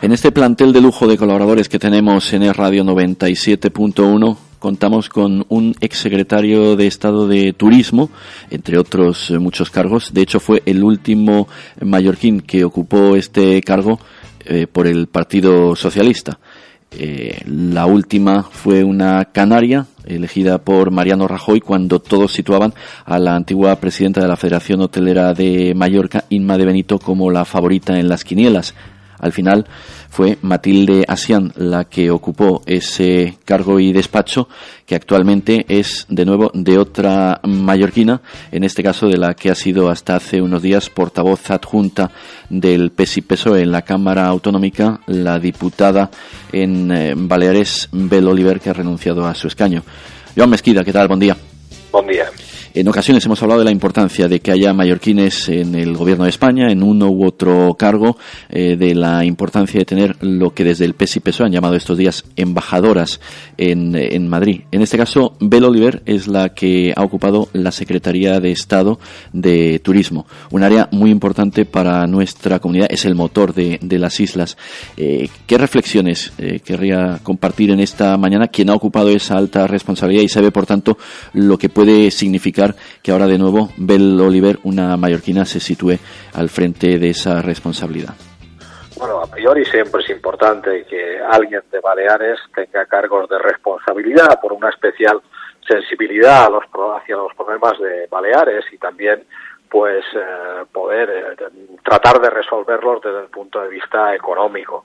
En este plantel de lujo de colaboradores que tenemos en el Radio 97.1 contamos con un exsecretario de Estado de Turismo, entre otros eh, muchos cargos. De hecho, fue el último mallorquín que ocupó este cargo eh, por el Partido Socialista. Eh, la última fue una canaria elegida por Mariano Rajoy cuando todos situaban a la antigua presidenta de la Federación Hotelera de Mallorca, Inma de Benito, como la favorita en las quinielas. Al final fue Matilde Asian la que ocupó ese cargo y despacho, que actualmente es de nuevo de otra mallorquina, en este caso de la que ha sido hasta hace unos días portavoz adjunta del PES PSOE en la Cámara Autonómica, la diputada en eh, Baleares, Bel Oliver, que ha renunciado a su escaño. Joan Mesquida, ¿qué tal? Buen día. Buen día. En ocasiones hemos hablado de la importancia de que haya mallorquines en el gobierno de España, en uno u otro cargo, eh, de la importancia de tener lo que desde el PES y PSOE han llamado estos días embajadoras en, en Madrid. En este caso, Bel Oliver es la que ha ocupado la Secretaría de Estado de Turismo, un área muy importante para nuestra comunidad, es el motor de, de las islas. Eh, ¿Qué reflexiones eh, querría compartir en esta mañana quien ha ocupado esa alta responsabilidad y sabe, por tanto, lo que puede significar que ahora de nuevo Bel Oliver, una mallorquina, se sitúe al frente de esa responsabilidad. Bueno, a priori siempre es importante que alguien de Baleares tenga cargos de responsabilidad por una especial sensibilidad a los, hacia los problemas de Baleares y también pues eh, poder eh, tratar de resolverlos desde el punto de vista económico.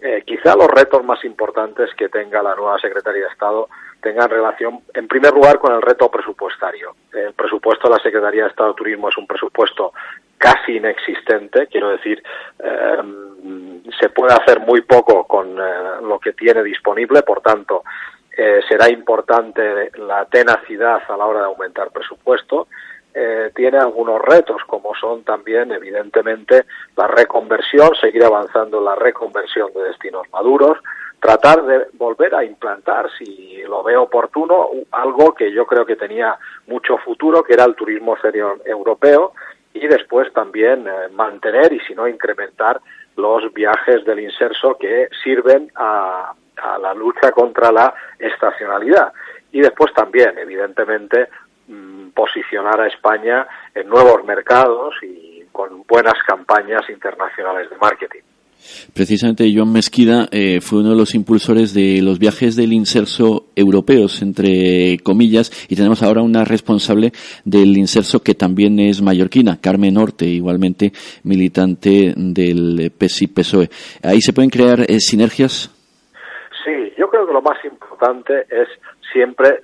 Eh, quizá los retos más importantes que tenga la nueva Secretaría de Estado tengan relación, en primer lugar, con el reto presupuestario. El presupuesto de la Secretaría de Estado de Turismo es un presupuesto casi inexistente, quiero decir, eh, se puede hacer muy poco con eh, lo que tiene disponible, por tanto, eh, será importante la tenacidad a la hora de aumentar presupuesto. tiene algunos retos, como son también, evidentemente, la reconversión, seguir avanzando en la reconversión de destinos maduros, tratar de volver a implantar, si lo veo oportuno, algo que yo creo que tenía mucho futuro, que era el turismo serio europeo, y después también eh, mantener y si no incrementar los viajes del inserso que sirven a, la lucha contra la estacionalidad. Y después también, evidentemente, mm, posicionar a España en nuevos mercados y con buenas campañas internacionales de marketing. Precisamente Joan Mesquida eh, fue uno de los impulsores de los viajes del inserso europeos, entre comillas, y tenemos ahora una responsable del inserso que también es mallorquina, Carmen Norte, igualmente militante del PSI-PSOE. ¿Ahí se pueden crear eh, sinergias? Sí, yo creo que lo más importante es siempre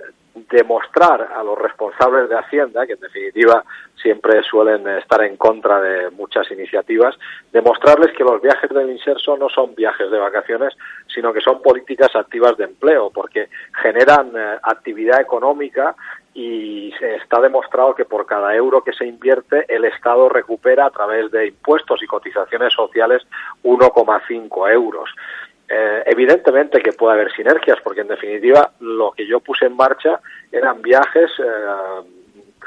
demostrar a los responsables de Hacienda, que en definitiva siempre suelen estar en contra de muchas iniciativas, demostrarles que los viajes del inserso no son viajes de vacaciones, sino que son políticas activas de empleo, porque generan eh, actividad económica y se está demostrado que por cada euro que se invierte el Estado recupera a través de impuestos y cotizaciones sociales 1,5 euros. Eh, evidentemente que puede haber sinergias, porque en definitiva lo que yo puse en marcha eran viajes, eh,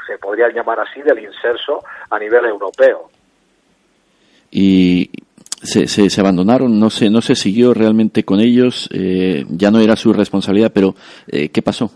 se podría llamar así, del inserso a nivel europeo. Y se, se, abandonaron, no se, no se siguió realmente con ellos, eh, ya no era su responsabilidad, pero ¿qué pasó?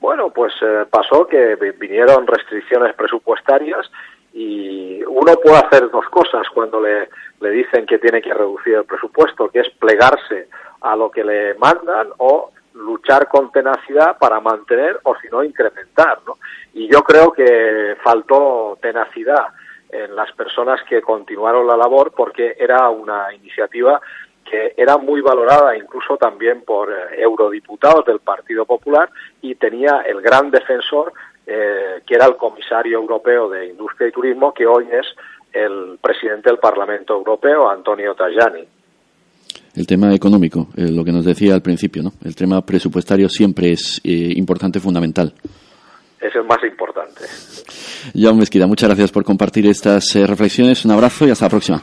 Bueno, pues pasó que vinieron restricciones presupuestarias y uno puede hacer dos cosas cuando le, le dicen que tiene que reducir el presupuesto, que es plegarse a lo que le mandan o luchar con tenacidad para mantener o si no incrementar. ¿no? Y yo creo que faltó tenacidad en las personas que continuaron la labor porque era una iniciativa que era muy valorada incluso también por eh, eurodiputados del Partido Popular y tenía el gran defensor eh, que era el comisario europeo de Industria y Turismo, que hoy es el presidente del Parlamento Europeo, Antonio Tajani. El tema económico, eh, lo que nos decía al principio, ¿no? El tema presupuestario siempre es eh, importante, fundamental. Es el más importante. Joan Mesquida, muchas gracias por compartir estas eh, reflexiones. Un abrazo y hasta la próxima.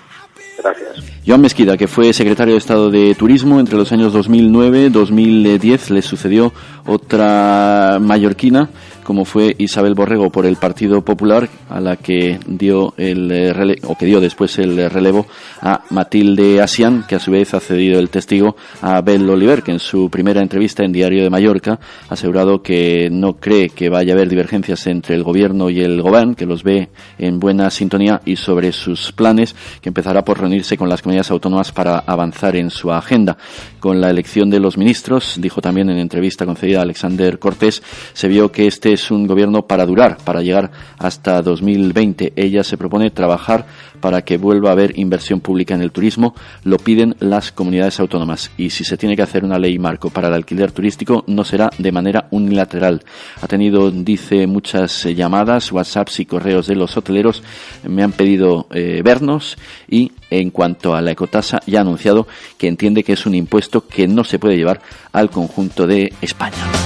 Gracias. Joan Mesquida, que fue secretario de Estado de Turismo entre los años 2009 2010, le sucedió otra mallorquina como fue Isabel Borrego por el Partido Popular, a la que dio el eh, o que dio después el relevo a Matilde Asian, que a su vez ha cedido el testigo a Abel Oliver, que en su primera entrevista en Diario de Mallorca ha asegurado que no cree que vaya a haber divergencias entre el gobierno y el gobierno, que los ve en buena sintonía y sobre sus planes, que empezará por reunirse con las comunidades autónomas para avanzar en su agenda. Con la elección de los ministros, dijo también en entrevista concedida a Alexander Cortés, se vio que este es un gobierno para durar, para llegar hasta 2020. Ella se propone trabajar para que vuelva a haber inversión pública en el turismo, lo piden las comunidades autónomas. Y si se tiene que hacer una ley marco para el alquiler turístico, no será de manera unilateral. Ha tenido, dice, muchas llamadas, WhatsApps y correos de los hoteleros. Me han pedido eh, vernos y en cuanto a la ecotasa ya ha anunciado que entiende que es un impuesto que no se puede llevar al conjunto de España.